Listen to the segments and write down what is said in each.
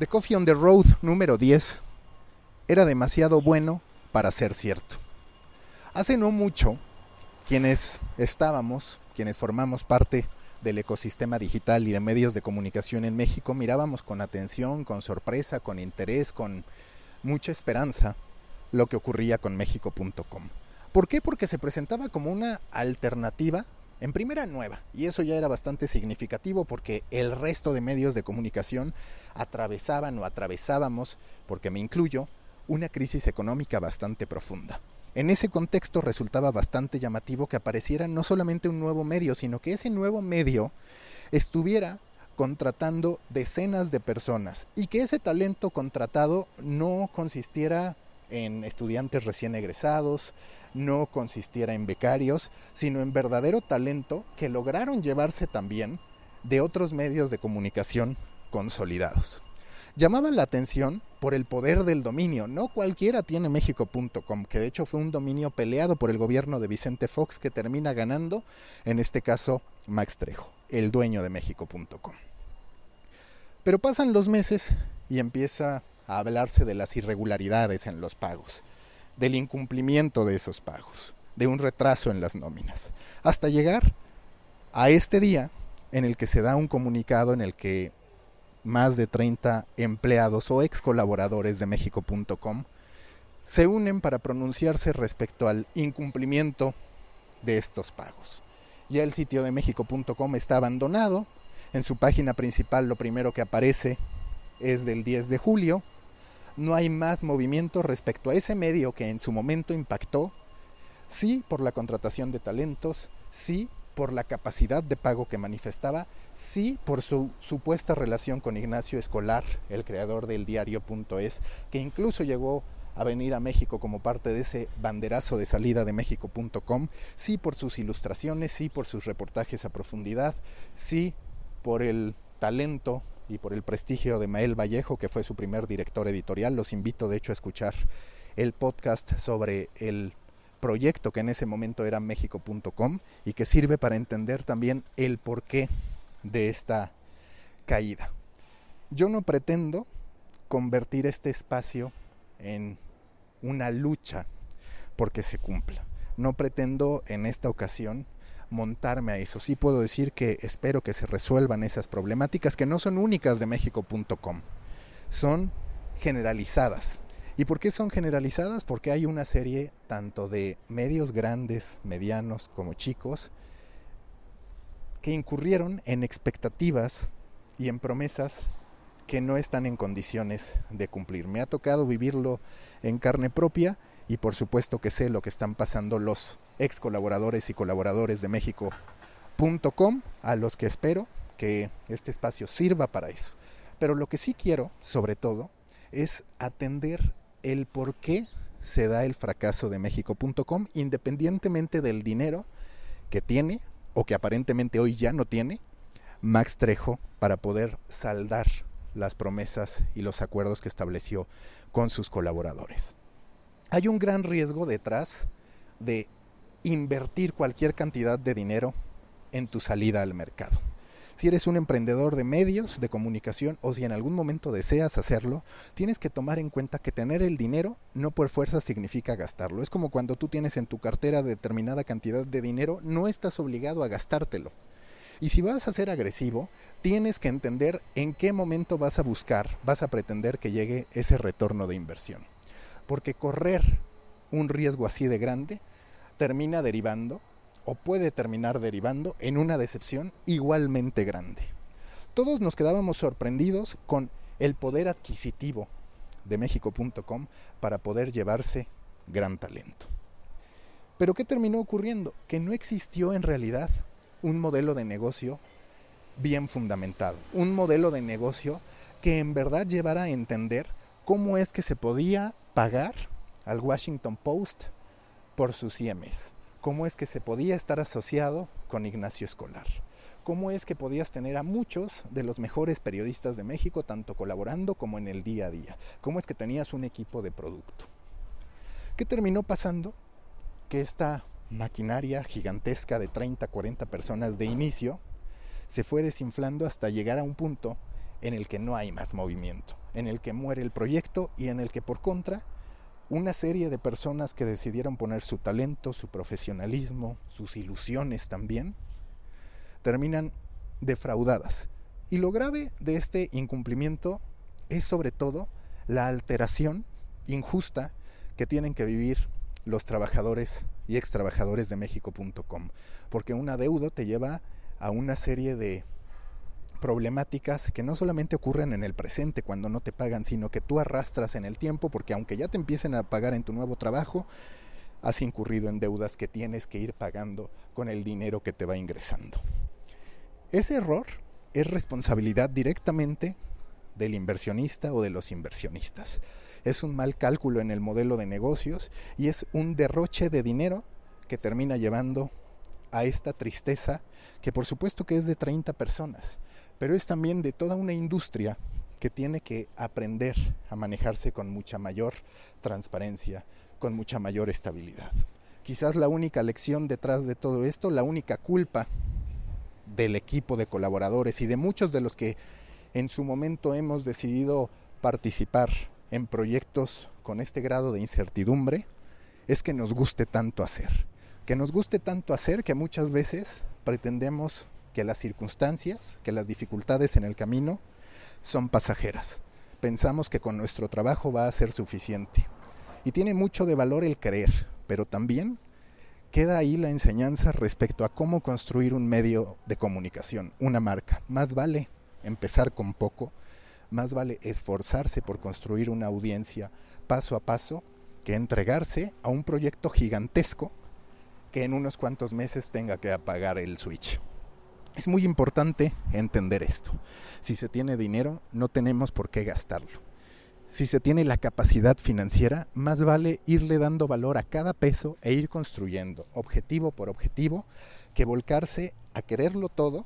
The Coffee on the Road número 10 era demasiado bueno para ser cierto. Hace no mucho, quienes estábamos, quienes formamos parte del ecosistema digital y de medios de comunicación en México, mirábamos con atención, con sorpresa, con interés, con mucha esperanza lo que ocurría con México.com. ¿Por qué? Porque se presentaba como una alternativa en primera nueva, y eso ya era bastante significativo porque el resto de medios de comunicación atravesaban o atravesábamos, porque me incluyo, una crisis económica bastante profunda. En ese contexto resultaba bastante llamativo que apareciera no solamente un nuevo medio, sino que ese nuevo medio estuviera contratando decenas de personas y que ese talento contratado no consistiera en estudiantes recién egresados, no consistiera en becarios, sino en verdadero talento que lograron llevarse también de otros medios de comunicación consolidados. Llamaba la atención por el poder del dominio. No cualquiera tiene México.com, que de hecho fue un dominio peleado por el gobierno de Vicente Fox que termina ganando, en este caso Max Trejo, el dueño de México.com. Pero pasan los meses y empieza a hablarse de las irregularidades en los pagos del incumplimiento de esos pagos, de un retraso en las nóminas, hasta llegar a este día en el que se da un comunicado en el que más de 30 empleados o ex colaboradores de México.com se unen para pronunciarse respecto al incumplimiento de estos pagos. Ya el sitio de México.com está abandonado, en su página principal lo primero que aparece es del 10 de julio, no hay más movimiento respecto a ese medio que en su momento impactó, sí por la contratación de talentos, sí por la capacidad de pago que manifestaba, sí por su supuesta relación con Ignacio Escolar, el creador del diario.es, que incluso llegó a venir a México como parte de ese banderazo de salida de México.com, sí por sus ilustraciones, sí por sus reportajes a profundidad, sí por el talento y por el prestigio de Mael Vallejo, que fue su primer director editorial. Los invito de hecho a escuchar el podcast sobre el proyecto que en ese momento era México.com y que sirve para entender también el porqué de esta caída. Yo no pretendo convertir este espacio en una lucha porque se cumpla. No pretendo en esta ocasión montarme a eso. Sí puedo decir que espero que se resuelvan esas problemáticas que no son únicas de México.com, son generalizadas. ¿Y por qué son generalizadas? Porque hay una serie tanto de medios grandes, medianos como chicos, que incurrieron en expectativas y en promesas que no están en condiciones de cumplir. Me ha tocado vivirlo en carne propia y por supuesto que sé lo que están pasando los ex colaboradores y colaboradores de México.com, a los que espero que este espacio sirva para eso. Pero lo que sí quiero, sobre todo, es atender el por qué se da el fracaso de México.com, independientemente del dinero que tiene o que aparentemente hoy ya no tiene Max Trejo para poder saldar las promesas y los acuerdos que estableció con sus colaboradores. Hay un gran riesgo detrás de invertir cualquier cantidad de dinero en tu salida al mercado. Si eres un emprendedor de medios de comunicación o si en algún momento deseas hacerlo, tienes que tomar en cuenta que tener el dinero no por fuerza significa gastarlo. Es como cuando tú tienes en tu cartera determinada cantidad de dinero, no estás obligado a gastártelo. Y si vas a ser agresivo, tienes que entender en qué momento vas a buscar, vas a pretender que llegue ese retorno de inversión. Porque correr un riesgo así de grande termina derivando o puede terminar derivando en una decepción igualmente grande. Todos nos quedábamos sorprendidos con el poder adquisitivo de México.com para poder llevarse gran talento. Pero ¿qué terminó ocurriendo? Que no existió en realidad un modelo de negocio bien fundamentado, un modelo de negocio que en verdad llevara a entender cómo es que se podía pagar al Washington Post por sus IMs. ¿Cómo es que se podía estar asociado con Ignacio Escolar? ¿Cómo es que podías tener a muchos de los mejores periodistas de México, tanto colaborando como en el día a día? ¿Cómo es que tenías un equipo de producto? ¿Qué terminó pasando? Que esta maquinaria gigantesca de 30, 40 personas de inicio se fue desinflando hasta llegar a un punto en el que no hay más movimiento, en el que muere el proyecto y en el que por contra una serie de personas que decidieron poner su talento, su profesionalismo, sus ilusiones también, terminan defraudadas. Y lo grave de este incumplimiento es sobre todo la alteración injusta que tienen que vivir los trabajadores y ex trabajadores de México.com, porque un adeudo te lleva a una serie de problemáticas que no solamente ocurren en el presente cuando no te pagan, sino que tú arrastras en el tiempo, porque aunque ya te empiecen a pagar en tu nuevo trabajo, has incurrido en deudas que tienes que ir pagando con el dinero que te va ingresando. Ese error es responsabilidad directamente del inversionista o de los inversionistas. Es un mal cálculo en el modelo de negocios y es un derroche de dinero que termina llevando a esta tristeza que por supuesto que es de 30 personas, pero es también de toda una industria que tiene que aprender a manejarse con mucha mayor transparencia, con mucha mayor estabilidad. Quizás la única lección detrás de todo esto, la única culpa del equipo de colaboradores y de muchos de los que en su momento hemos decidido participar en proyectos con este grado de incertidumbre, es que nos guste tanto hacer. Que nos guste tanto hacer que muchas veces pretendemos que las circunstancias, que las dificultades en el camino son pasajeras. Pensamos que con nuestro trabajo va a ser suficiente. Y tiene mucho de valor el creer, pero también queda ahí la enseñanza respecto a cómo construir un medio de comunicación, una marca. Más vale empezar con poco, más vale esforzarse por construir una audiencia paso a paso que entregarse a un proyecto gigantesco que en unos cuantos meses tenga que apagar el switch. Es muy importante entender esto. Si se tiene dinero, no tenemos por qué gastarlo. Si se tiene la capacidad financiera, más vale irle dando valor a cada peso e ir construyendo, objetivo por objetivo, que volcarse a quererlo todo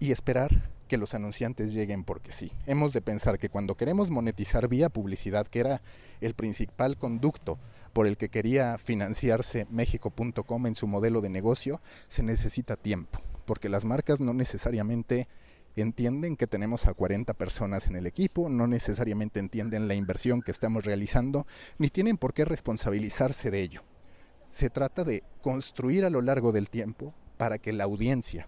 y esperar que los anunciantes lleguen porque sí. Hemos de pensar que cuando queremos monetizar vía publicidad, que era el principal conducto por el que quería financiarse México.com en su modelo de negocio, se necesita tiempo porque las marcas no necesariamente entienden que tenemos a 40 personas en el equipo, no necesariamente entienden la inversión que estamos realizando, ni tienen por qué responsabilizarse de ello. Se trata de construir a lo largo del tiempo para que la audiencia,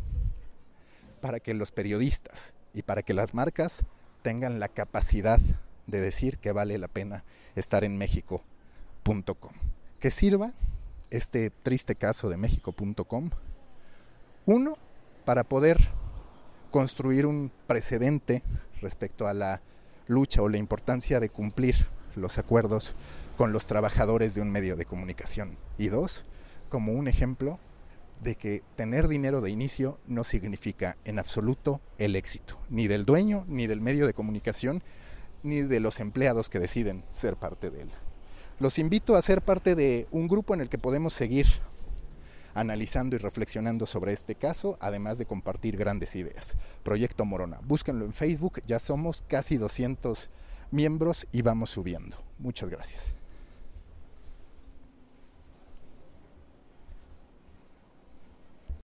para que los periodistas y para que las marcas tengan la capacidad de decir que vale la pena estar en México.com. Que sirva este triste caso de México.com, uno, para poder construir un precedente respecto a la lucha o la importancia de cumplir los acuerdos con los trabajadores de un medio de comunicación. Y dos, como un ejemplo de que tener dinero de inicio no significa en absoluto el éxito, ni del dueño, ni del medio de comunicación, ni de los empleados que deciden ser parte de él. Los invito a ser parte de un grupo en el que podemos seguir analizando y reflexionando sobre este caso, además de compartir grandes ideas. Proyecto Morona. Búsquenlo en Facebook, ya somos casi 200 miembros y vamos subiendo. Muchas gracias.